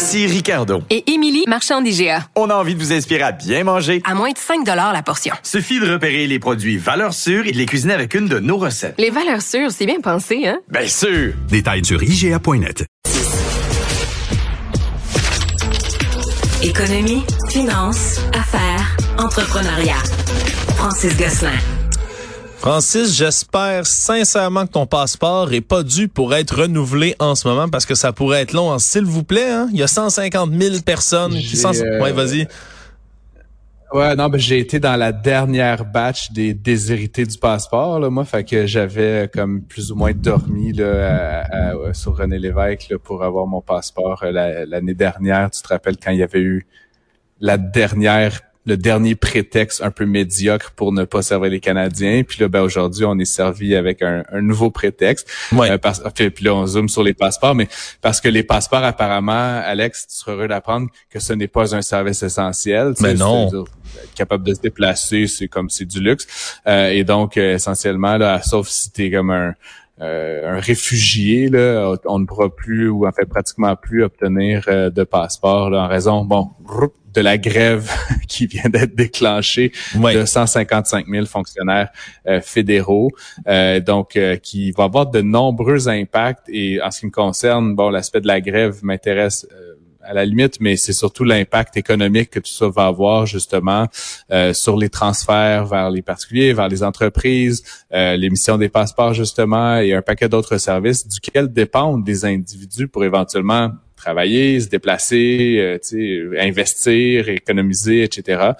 Ici Ricardo. Et Émilie, marchand d'IGA. On a envie de vous inspirer à bien manger. À moins de 5 la portion. Suffit de repérer les produits valeurs sûres et de les cuisiner avec une de nos recettes. Les valeurs sûres, c'est bien pensé, hein? Bien sûr! Détails sur IGA.net. Économie, finance, affaires, entrepreneuriat. Francis Gosselin. Francis, j'espère sincèrement que ton passeport est pas dû pour être renouvelé en ce moment parce que ça pourrait être long. S'il vous plaît, hein? il y a 150 000 personnes qui sont... Euh, ouais, vas-y. Ouais, non, ben j'ai été dans la dernière batch des déshérités du passeport, là, moi, fait que j'avais comme plus ou moins dormi là, sur René Lévesque là, pour avoir mon passeport euh, l'année dernière. Tu te rappelles quand il y avait eu la dernière le dernier prétexte un peu médiocre pour ne pas servir les Canadiens. Puis là, ben aujourd'hui, on est servi avec un, nouveau prétexte. Ouais. Euh, puis, là, on zoome sur les passeports, mais parce que les passeports, apparemment, Alex, tu seras heureux d'apprendre que ce n'est pas un service essentiel. Mais non. capable de se déplacer, c'est comme c'est du luxe. Euh, et donc, euh, essentiellement, là, sauf si tu es comme un euh, un réfugié, là, on ne pourra plus ou en fait pratiquement plus obtenir de passeport là, en raison, bon, de la grève qui vient d'être déclenchée de 155 000 fonctionnaires euh, fédéraux, euh, donc euh, qui va avoir de nombreux impacts. Et en ce qui me concerne, bon, l'aspect de la grève m'intéresse à la limite, mais c'est surtout l'impact économique que tout ça va avoir justement sur les transferts vers les particuliers, vers les entreprises, l'émission des passeports justement et un paquet d'autres services duquel dépendent des individus pour éventuellement travailler, se déplacer, euh, investir, économiser, etc.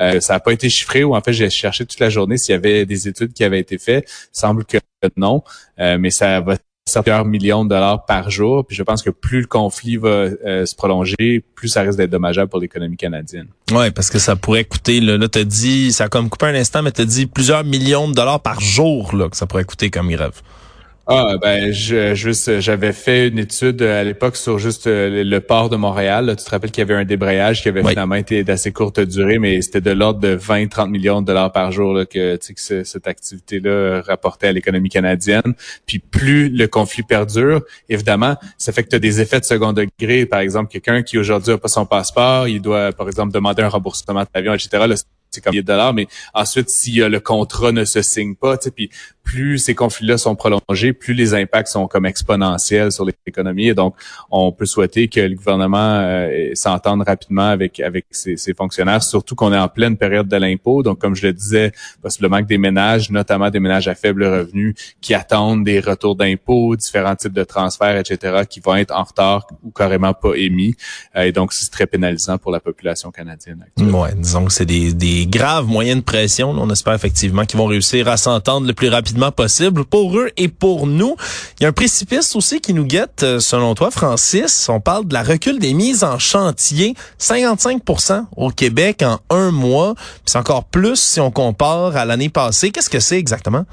Euh, ça n'a pas été chiffré ou en fait j'ai cherché toute la journée s'il y avait des études qui avaient été faites. Il semble que non, euh, mais ça va plusieurs millions de dollars par jour. Puis je pense que plus le conflit va se prolonger, plus ça risque d'être dommageable pour l'économie canadienne. Ouais, parce que ça pourrait coûter, là, là t'as dit, ça a comme coupé un instant, mais t'as dit plusieurs millions de dollars par jour là, que ça pourrait coûter comme grève. Ah ben je juste j'avais fait une étude à l'époque sur juste euh, le port de Montréal. Tu te rappelles qu'il y avait un débrayage qui avait finalement été d'assez courte durée, mais c'était de l'ordre de 20-30 millions de dollars par jour là, que, que cette activité-là rapportait à l'économie canadienne. Puis plus le conflit perdure, évidemment, ça fait que tu as des effets de second degré. Par exemple, quelqu'un qui aujourd'hui n'a pas son passeport, il doit par exemple demander un remboursement de l'avion, etc. c'est comme de dollars, mais ensuite, si le contrat ne se signe pas, puis plus ces conflits-là sont prolongés, plus les impacts sont comme exponentiels sur l'économie. Et donc, on peut souhaiter que le gouvernement euh, s'entende rapidement avec avec ses, fonctionnaires, surtout qu'on est en pleine période de l'impôt. Donc, comme je le disais, possiblement que des ménages, notamment des ménages à faible revenu, qui attendent des retours d'impôts, différents types de transferts, etc., qui vont être en retard ou carrément pas émis. Euh, et donc, c'est très pénalisant pour la population canadienne. Ouais, disons que c'est des, des graves moyens de pression. On espère effectivement qu'ils vont réussir à s'entendre le plus rapidement possible pour eux et pour nous. Il y a un précipice aussi qui nous guette, euh, selon toi, Francis. On parle de la recul des mises en chantier. 55% au Québec en un mois. C'est encore plus si on compare à l'année passée. Qu'est-ce que c'est exactement?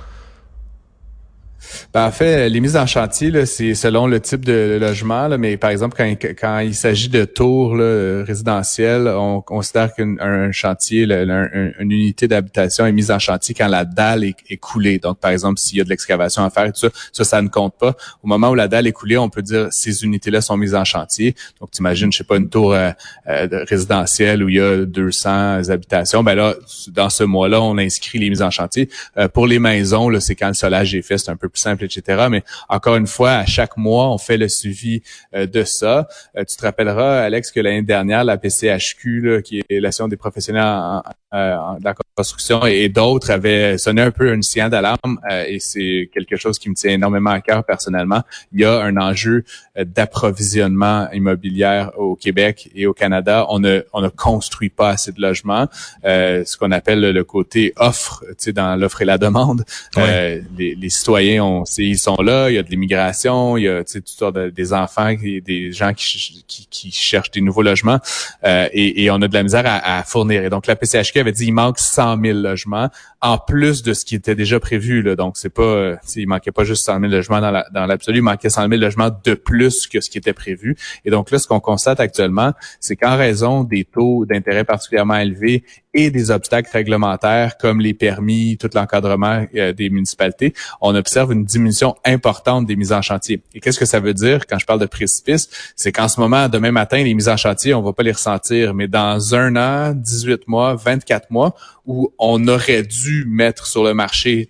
Ben, en fait, les mises en chantier, c'est selon le type de logement, mais par exemple, quand, il s'agit de tours là, résidentiels, on considère qu'un chantier, une unité d'habitation est mise en chantier quand la dalle est, coulée. Donc, par exemple, s'il y a de l'excavation à faire, tout ça, ça, ne compte pas. Au moment où la dalle est coulée, on peut dire ces unités-là sont mises en chantier. Donc, tu imagines, je sais pas, une tour euh, euh, résidentielle où il y a 200 habitations. Ben là, dans ce mois-là, on inscrit les mises en chantier. Euh, pour les maisons, c'est quand le solage est fait, c'est un peu simple, etc. Mais encore une fois, à chaque mois, on fait le suivi euh, de ça. Euh, tu te rappelleras, Alex, que l'année dernière, la PCHQ, là, qui est l'association des professionnels en, en, construction et, d'autres avaient sonné un peu un signal d'alarme euh, et c'est quelque chose qui me tient énormément à cœur personnellement. Il y a un enjeu euh, d'approvisionnement immobilier au Québec et au Canada. On ne, on ne construit pas assez de logements, euh, ce qu'on appelle le côté offre, tu sais, dans l'offre et la demande. les, les, citoyens, on, ils sont là, il y a de l'immigration, il y a tu sais, toutes sortes de, des enfants, des gens qui, qui, qui, cherchent des nouveaux logements et, et, on a de la misère à, à fournir. Et donc la PCHQ avait dit il manque 100 100 000 logements en plus de ce qui était déjà prévu. Là. Donc, c'est pas, euh, il manquait pas juste 100 000 logements dans l'absolu, il manquait 100 000 logements de plus que ce qui était prévu. Et donc là, ce qu'on constate actuellement, c'est qu'en raison des taux d'intérêt particulièrement élevés et des obstacles réglementaires comme les permis, tout l'encadrement euh, des municipalités, on observe une diminution importante des mises en chantier. Et qu'est-ce que ça veut dire quand je parle de précipice? C'est qu'en ce moment, demain matin, les mises en chantier, on va pas les ressentir, mais dans un an, 18 mois, 24 mois, où on aurait dû mettre sur le marché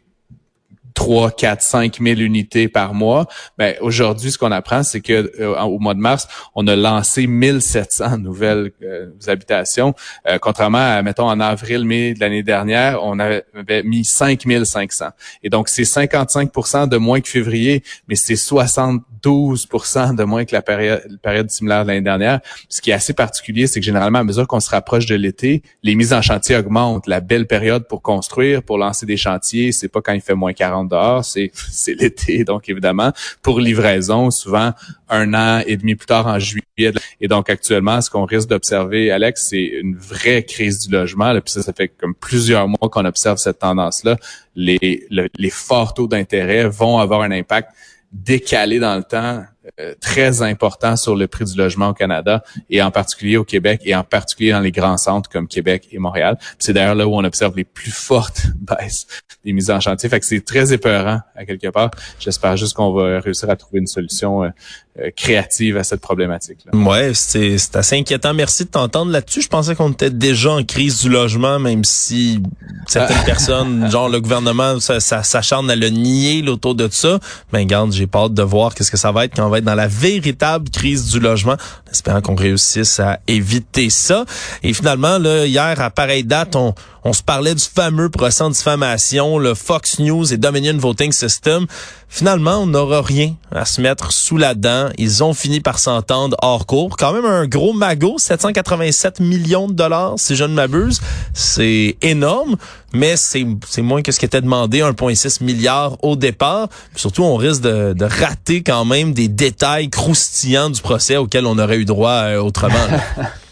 3, 4, 5 000 unités par mois. Ben, aujourd'hui, ce qu'on apprend, c'est que euh, au mois de mars, on a lancé 1700 nouvelles euh, habitations. Euh, contrairement à, mettons, en avril, mai de l'année dernière, on avait mis 5500. Et donc, c'est 55 de moins que février, mais c'est 60 12 de moins que la période, période similaire de l'année dernière. Ce qui est assez particulier, c'est que généralement, à mesure qu'on se rapproche de l'été, les mises en chantier augmentent. La belle période pour construire, pour lancer des chantiers, c'est pas quand il fait moins 40 c'est, l'été. Donc, évidemment, pour livraison, souvent un an et demi plus tard en juillet. Et donc, actuellement, ce qu'on risque d'observer, Alex, c'est une vraie crise du logement. Puis ça, ça fait comme plusieurs mois qu'on observe cette tendance-là. Les, les forts taux d'intérêt vont avoir un impact décalé dans le temps très important sur le prix du logement au Canada et en particulier au Québec et en particulier dans les grands centres comme Québec et Montréal. C'est d'ailleurs là où on observe les plus fortes baisses des mises en chantier. Fait que c'est très épeurant à quelque part. J'espère juste qu'on va réussir à trouver une solution euh, euh, créative à cette problématique. -là. Ouais, c'est assez inquiétant. Merci de t'entendre là-dessus. Je pensais qu'on était déjà en crise du logement, même si certaines personnes, genre le gouvernement, ça, ça s'acharne à le nier autour de ça. Ben garde, j'ai pas hâte de voir qu'est-ce que ça va être quand on va être dans la véritable crise du logement. En espérant qu'on réussisse à éviter ça. Et finalement, là, hier, à pareille date, on, on se parlait du fameux procès en diffamation, le Fox News et Dominion Voting System. Finalement, on n'aura rien à se mettre sous la dent. Ils ont fini par s'entendre hors cours. Quand même un gros magot, 787 millions de dollars, si je ne m'abuse. C'est énorme, mais c'est moins que ce qui était demandé, 1,6 milliard au départ. surtout, on risque de, rater quand même des détails croustillants du procès auxquels on aurait eu droit euh, autrement.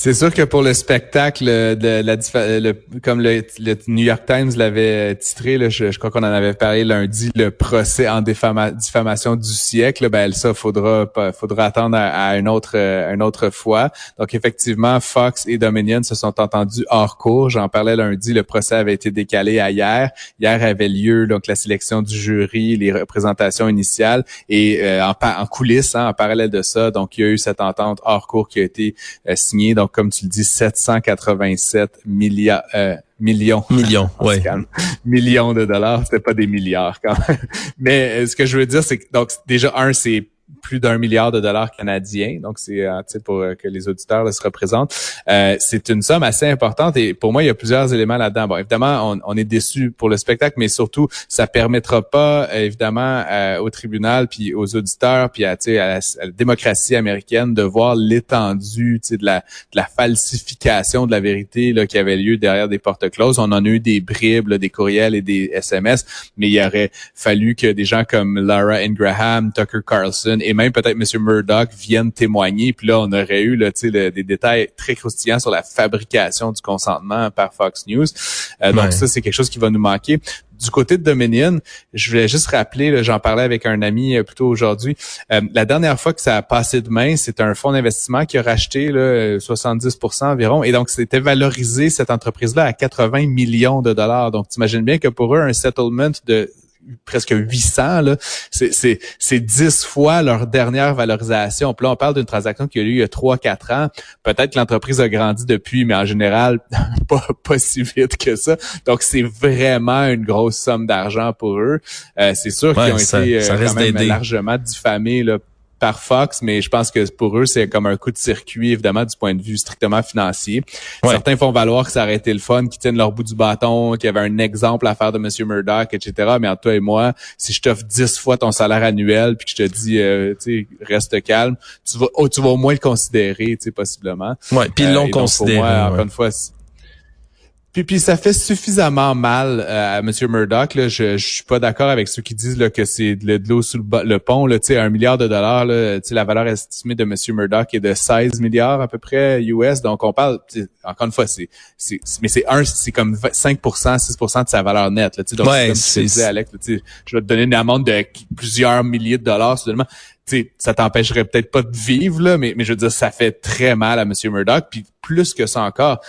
C'est sûr que pour le spectacle de la le, comme le, New York Times l'avait titré, là, je, crois qu'on en avait parlé lundi, le procès en diffamation du siècle, ben ça faudra faudra attendre à, une autre une autre fois. Donc effectivement, Fox et Dominion se sont entendus hors cours. J'en parlais lundi, le procès avait été décalé à hier. Hier avait lieu donc la sélection du jury, les représentations initiales et euh, en, en coulisses, hein, en parallèle de ça, donc il y a eu cette entente hors cours qui a été euh, signée. Comme tu le dis, 787 milliards. Euh, millions. Millions, ouais. Millions de dollars, c'était pas des milliards quand même. Mais euh, ce que je veux dire, c'est que donc déjà un, c'est plus d'un milliard de dollars canadiens. Donc, c'est euh, pour euh, que les auditeurs là, se représentent. Euh, c'est une somme assez importante et pour moi, il y a plusieurs éléments là-dedans. Bon, évidemment, on, on est déçu pour le spectacle, mais surtout, ça permettra pas, évidemment, au tribunal, puis aux auditeurs, puis à, à, la, démocratie américaine de voir l'étendue de la, de la falsification de la vérité là, qui avait lieu derrière des portes closes. On en a eu des bribes, des courriels et des SMS, mais il aurait fallu que des gens comme Laura Ingraham, Tucker Carlson, et même peut-être M. Murdoch viennent témoigner. Puis là, on aurait eu là, le, des détails très croustillants sur la fabrication du consentement par Fox News. Euh, donc ça, c'est quelque chose qui va nous manquer du côté de Dominion, je voulais juste rappeler, j'en parlais avec un ami euh, plutôt aujourd'hui, euh, la dernière fois que ça a passé de main, c'est un fonds d'investissement qui a racheté là, 70% environ, et donc c'était valorisé cette entreprise-là à 80 millions de dollars. Donc, t'imagines bien que pour eux, un settlement de presque 800, là, c'est, c'est, 10 fois leur dernière valorisation. Puis là, on parle d'une transaction qui a eu il y a 3-4 ans. Peut-être que l'entreprise a grandi depuis, mais en général, pas, pas si vite que ça. Donc, c'est vraiment une grosse somme d'argent pour eux. Euh, c'est sûr qu'ils ont été euh, quand même largement diffamés là, par Fox, mais je pense que pour eux, c'est comme un coup de circuit, évidemment, du point de vue strictement financier. Ouais. Certains font valoir que ça aurait été le fun, qu'ils tiennent leur bout du bâton, qu'il y avait un exemple à faire de Monsieur Murdoch, etc. Mais entre toi et moi, si je t'offre 10 fois ton salaire annuel, puis que je te dis, euh, tu sais, reste calme, tu vas, oh, tu vas au moins le considérer, tu sais, possiblement. Ouais, puis ils Euh, l'ont pour considéré. moi, ouais. encore une fois, puis, puis ça fait suffisamment mal euh, à M. Murdoch. Là. Je, je suis pas d'accord avec ceux qui disent là, que c'est de, l'eau sous le, le pont. Là, Tu sais, un milliard de dollars, là, tu sais, la valeur estimée de M. Murdoch est de 16 milliards à peu près US. Donc on parle, tu sais, encore une fois, c'est, c'est, c'est- mais c'est un, c'est comme 5% 6% de sa valeur nette. Là, tu sais. donc Ouais, comme tu disais, Alex, là, tu sais, je vais te donner une amende de plusieurs milliers de dollars soudainement. Tu sais, ça t'empêcherait peut-être pas de vivre, là, mais, mais je veux dire, ça fait très mal à M. Murdoch. Puis plus que ça encore,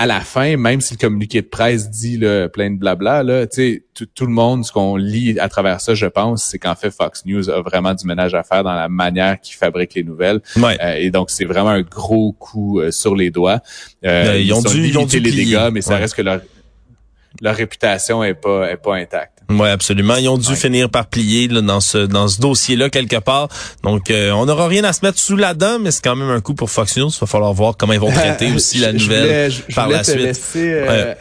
à la fin, même si le communiqué de presse dit là, plein de blabla, là, tu sais, tout, le monde, ce qu'on lit à travers ça, je pense, c'est qu'en fait, Fox News a vraiment du ménage à faire dans la manière qu'ils fabriquent les nouvelles. Ouais. Euh, et donc, c'est vraiment un gros coup euh, sur les doigts. Euh, Euh, ils ont dû- ils ont dû les dégâts, mais ça reste que leur, leur réputation est pas, est pas intacte. Oui, absolument. Ils ont dû finir par plier là, dans ce dans ce dossier-là quelque part. Donc, euh, on n'aura rien à se mettre sous la dent, mais c'est quand même un coup pour Fox News. Il va falloir voir comment ils vont traiter aussi la Je- je nouvelle voulais- je- je par la te suite. laisser, euh, Ouais.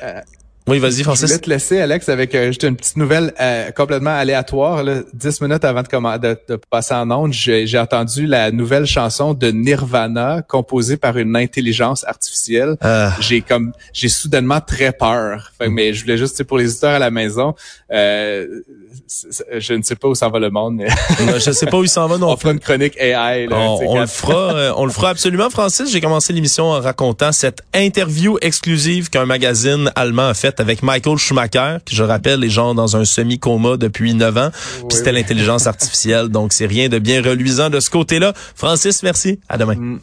Oui, vas-y, Je Francis. voulais te laisser, Alex, avec euh, juste une petite nouvelle euh, complètement aléatoire. Là. Dix minutes avant de, de, de passer en onde, j'ai entendu la nouvelle chanson de Nirvana composée par une intelligence artificielle. Ah. J'ai comme j'ai soudainement très peur. Fait, que, mais je voulais juste, pour les auditeurs à la maison, euh, je ne sais pas où s'en va le monde, mais Je sais pas où il s'en va non on fera une chronique AI. Là, On, on le fera, euh, on le fera absolument, Francis. J'ai commencé l'émission en racontant cette interview exclusive qu'un magazine allemand a faite avec Michael Schumacher, qui je rappelle est genre dans un semi-coma depuis 9 ans. Puis c'était l'intelligence artificielle, donc c'est rien de bien reluisant de ce côté-là. Francis, merci. À demain. Mm.